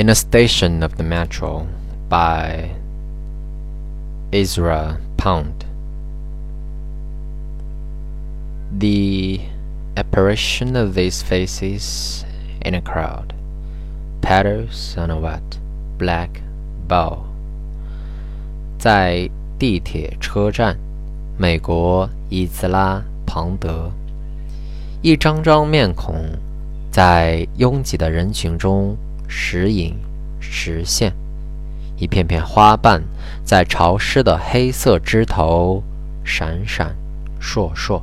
In a Station of the Metro by Ezra Pound. The apparition of these faces in a crowd patters on a wet black bough. 在地铁车站，美国伊兹拉庞德，一张张面孔在拥挤的人群中。时隐时现，一片片花瓣在潮湿的黑色枝头闪闪烁烁。